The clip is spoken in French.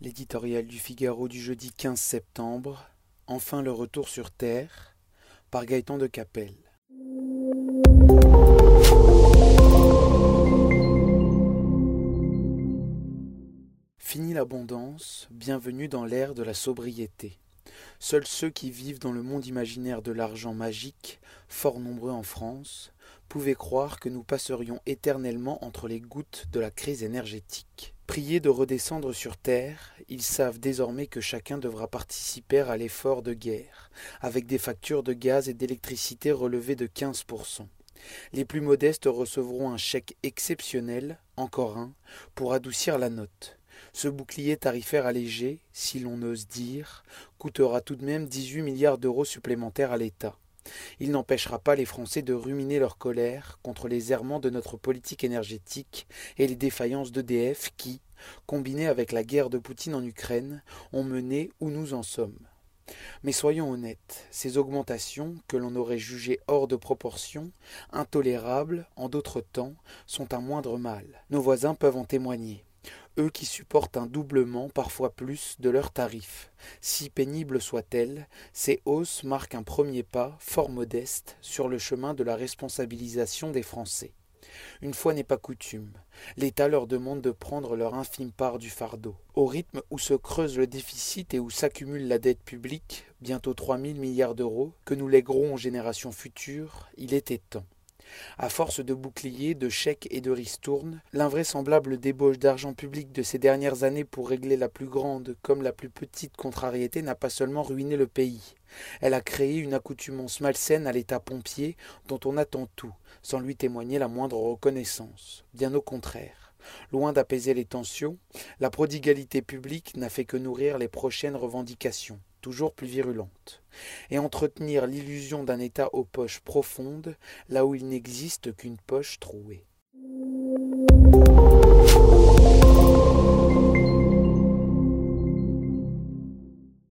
L'éditorial du Figaro du jeudi 15 septembre, Enfin le retour sur Terre, par Gaëtan de Capelle. Fini l'abondance, bienvenue dans l'ère de la sobriété. Seuls ceux qui vivent dans le monde imaginaire de l'argent magique, fort nombreux en France, pouvaient croire que nous passerions éternellement entre les gouttes de la crise énergétique. Priés de redescendre sur terre, ils savent désormais que chacun devra participer à l'effort de guerre, avec des factures de gaz et d'électricité relevées de 15%. Les plus modestes recevront un chèque exceptionnel, encore un, pour adoucir la note. Ce bouclier tarifaire allégé, si l'on ose dire, coûtera tout de même 18 milliards d'euros supplémentaires à l'État. Il n'empêchera pas les Français de ruminer leur colère contre les errements de notre politique énergétique et les défaillances d'EDF qui, combinées avec la guerre de Poutine en Ukraine, ont mené où nous en sommes. Mais soyons honnêtes, ces augmentations, que l'on aurait jugées hors de proportion, intolérables en d'autres temps, sont un moindre mal. Nos voisins peuvent en témoigner eux qui supportent un doublement, parfois plus, de leurs tarifs. Si pénibles soient-elles, ces hausses marquent un premier pas, fort modeste, sur le chemin de la responsabilisation des Français. Une fois n'est pas coutume, l'État leur demande de prendre leur infime part du fardeau. Au rythme où se creuse le déficit et où s'accumule la dette publique, bientôt trois mille milliards d'euros, que nous léguerons aux générations futures, il était temps. À force de boucliers, de chèques et de ristournes, l'invraisemblable débauche d'argent public de ces dernières années pour régler la plus grande comme la plus petite contrariété n'a pas seulement ruiné le pays. Elle a créé une accoutumance malsaine à l'État pompier dont on attend tout, sans lui témoigner la moindre reconnaissance. Bien au contraire. Loin d'apaiser les tensions, la prodigalité publique n'a fait que nourrir les prochaines revendications toujours plus virulente, et entretenir l'illusion d'un État aux poches profondes, là où il n'existe qu'une poche trouée.